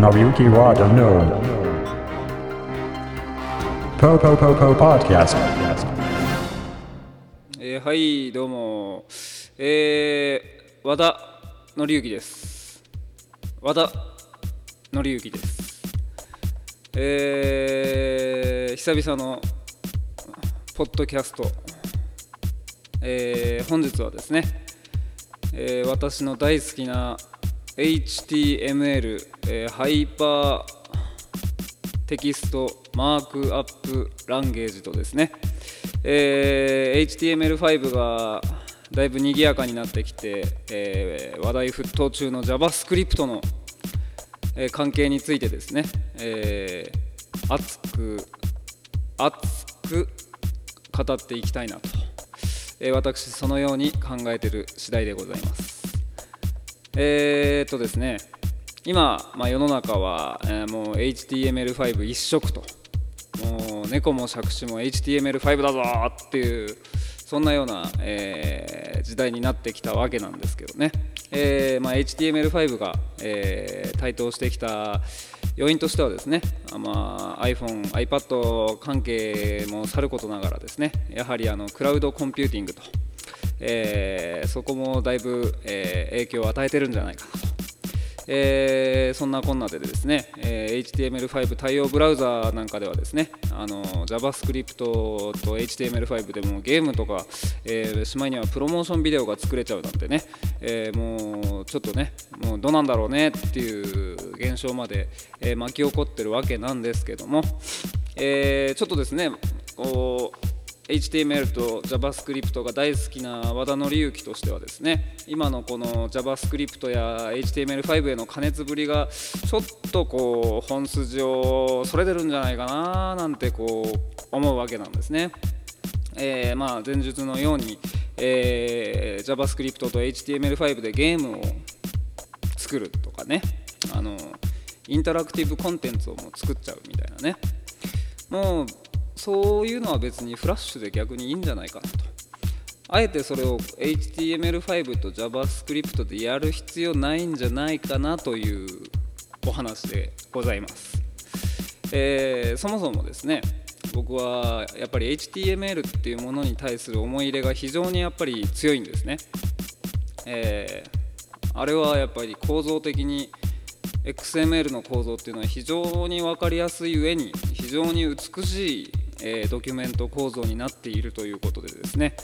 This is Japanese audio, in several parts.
Nobuyuki Wada no. Po po po po podcast. えーはいどうもえー、和田紀之です和田紀之ですえー、久々のポッドキャストえー、本日はですね、えー私の大好きな HTML、えーハイパーテキストマークアップランゲージとですね、えー HTML5 がだいぶ賑やかになってきて、えー話題沸騰中の JavaScript の、えー関係についてですね、えー熱く熱く語っていきたいなと、えー私そのように考えている次第でございます。えー、っとですね今、まあ、世の中は、えーもう HTML5 一色と。もう猫も杓子も HTML5 だぞっていうそんなような、えー時代になってきたわけなんですけどね、えーまあ、HTML5 が、えー台頭してきた要因としてはですね、まあ、iPhone、iPad 関係もさることながらですねやはりあのクラウドコンピューティングと、えーそこもだいぶ、えー影響を与えてるんじゃないかな。とえーそんなこんなでですね、えー HTML5 対応ブラウザーなんかではですねあの JavaScript と HTML5 でもゲームとか、えーしまいにはプロモーションビデオが作れちゃうなんてね、えーもうちょっとねもうどうなんだろうねっていう現象まで、え巻き起こってるわけなんですけども、えちょっとですねこう HTML と JavaScript が大好きな和田紀之としてはですね今のこの JavaScript や HTML5 への加熱ぶりがちょっとこう本筋をそれてるんじゃないかななんてこう思うわけなんですね。えーまあ前述のように、えー JavaScript と HTML5 でゲームを作るとかねあのインタラクティブコンテンツをもう作っちゃうみたいなねもうそういうのは別にフラッシュで逆にいいんじゃないかなと。あえてそれを HTML5 と JavaScript でやる必要ないんじゃないかなというお話でございます、えーそもそもですね僕はやっぱり HTML っていうものに対する思い入れが非常にやっぱり強いんですね、えーあれはやっぱり構造的に XML の構造っていうのは非常に分かりやすい上に非常に美しい、えドキュメント構造になっているということでですね、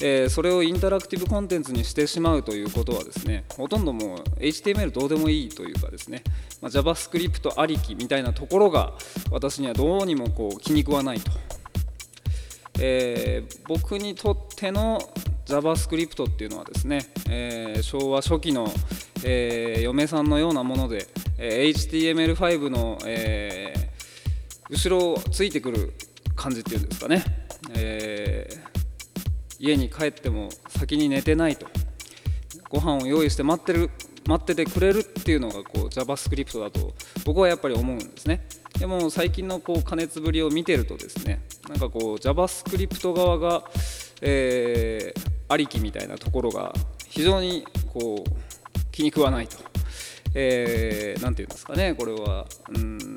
えそれをインタラクティブコンテンツにしてしまうということはですねほとんどもう HTML どうでもいいというかですね、ま、JavaScript ありきみたいなところが私にはどうにもこう気に食わないと。え僕にとっての JavaScript っていうのはですね、え昭和初期の、え嫁さんのようなもので、え HTML5 の、え後ろをついてくる感じっていうんですかね、えー家に帰っても先に寝てないと。ご飯を用意して待ってる待っててくれるっていうのがこう JavaScript だと僕はやっぱり思うんですね。でも最近のこう加熱ぶりを見てるとですねなんかこう JavaScript 側が、えーありきみたいなところが非常にこう気に食わないと、えーていうんですかねこれは。うん。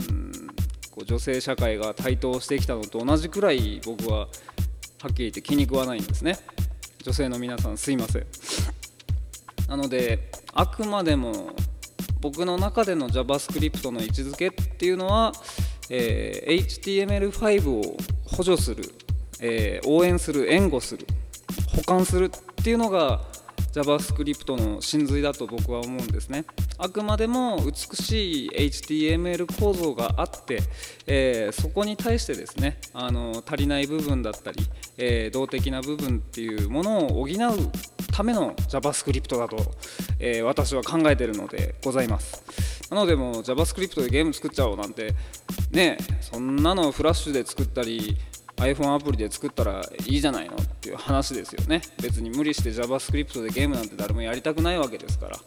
こう女性社会が台頭してきたのと同じくらい僕ははっきり言って気に食わないんですね。女性の皆さんすいません。なのであくまでも僕の中での JavaScript の位置づけっていうのは、えー HTML5 を補助する、えー応援する援護する保管するっていうのが JavaScript の真髄だと僕は思うんですね。あくまでも美しい HTML 構造があって、えーそこに対してですねあの足りない部分だったり、えー動的な部分っていうものを補うための JavaScript だと、えー私は考えてるのでございます。なのでもう JavaScript でゲーム作っちゃおうなんてねそんなのフラッシュで作ったり iPhone アプリで作ったらいいじゃないのっていう話ですよね。別に無理して JavaScript でゲームなんて誰もやりたくないわけですから、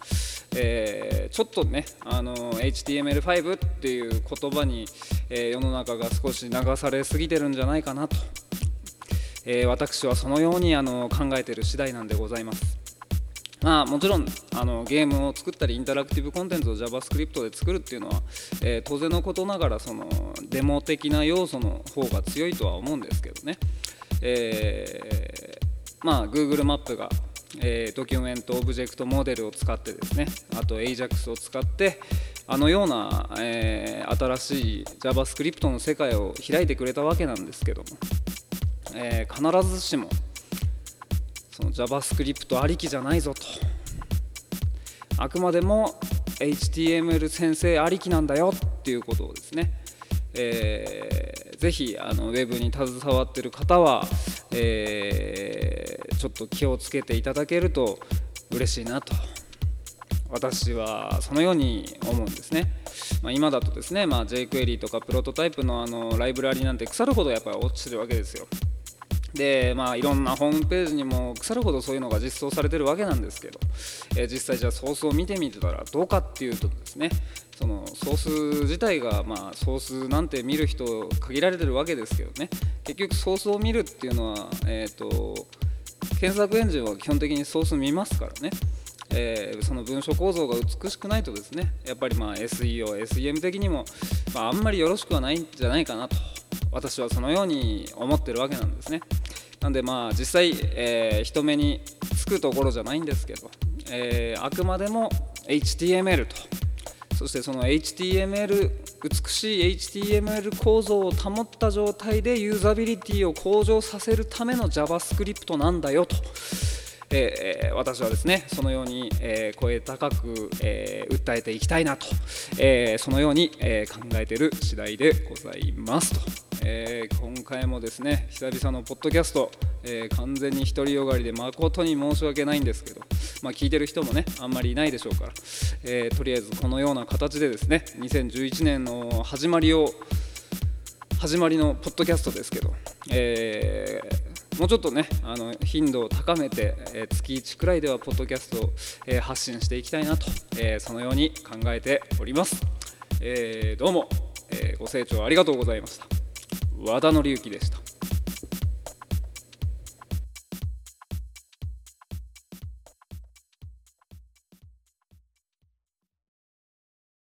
えーちょっとねあの HTML5 っていう言葉に、えー世の中が少し流されすぎてるんじゃないかなと、えー私はそのようにあの考えてる次第なんでございます。まあ、もちろんあのゲームを作ったりインタラクティブコンテンツを JavaScript で作るっていうのは、えー、当然のことながらそのデモ的な要素の方が強いとは思うんですけどね、えー、まあ Google マップが、えー、ドキュメントオブジェクトモデルを使ってですねあと AJAX を使ってあのような、え、新しい JavaScript の世界を開いてくれたわけなんですけども、え、必ずしもその JavaScript ありきじゃないぞとあくまでも HTML 先生ありきなんだよっていうことをですね、えー、ぜひあのウェブに携わってる方は、えー、ちょっと気をつけていただけると嬉しいなと私はそのように思うんですね。まあ、今だとですね、まあ、jQuery とかプロトタイプのあのライブラリなんて腐るほどやっぱり落ちてるわけですよ。でまあいろんなホームページにも腐るほどそういうのが実装されてるわけなんですけど、えー、実際じゃあソースを見てみてたらどうかっていうとですねそのソース自体がまあソースなんて見る人限られてるわけですけどね結局ソースを見るっていうのはえ、ー、と検索エンジンは基本的にソース見ますからね。えー、その文章構造が美しくないとですねやっぱりまあ SEO、SEM 的にも、まあ、あんまりよろしくはないんじゃないかなと。私はそのように思ってるわけなんですね。なんでまあ実際、えー、人目につくところじゃないんですけど、えー、あくまでも HTML とそしてその HTML 美しい HTML 構造を保った状態でユーザビリティを向上させるための JavaScript なんだよと。えー、私はですねそのように、えー、声高く、えー、訴えていきたいなと、えそのように、え考えている次第でございますと。えー、今回もですね久々のポッドキャスト、えー、完全に独りよがりで誠に申し訳ないんですけど、まあ、聞いてる人もねあんまりいないでしょうから、えー、とりあえずこのような形でですね2011年の始まりを始まりのポッドキャストですけど、えー、もうちょっとねあの頻度を高めて、えー、月1くらいではポッドキャストを、えー、発信していきたいなと、えそのように考えております、えどうも、えご清聴ありがとうございました。和田紀之でした。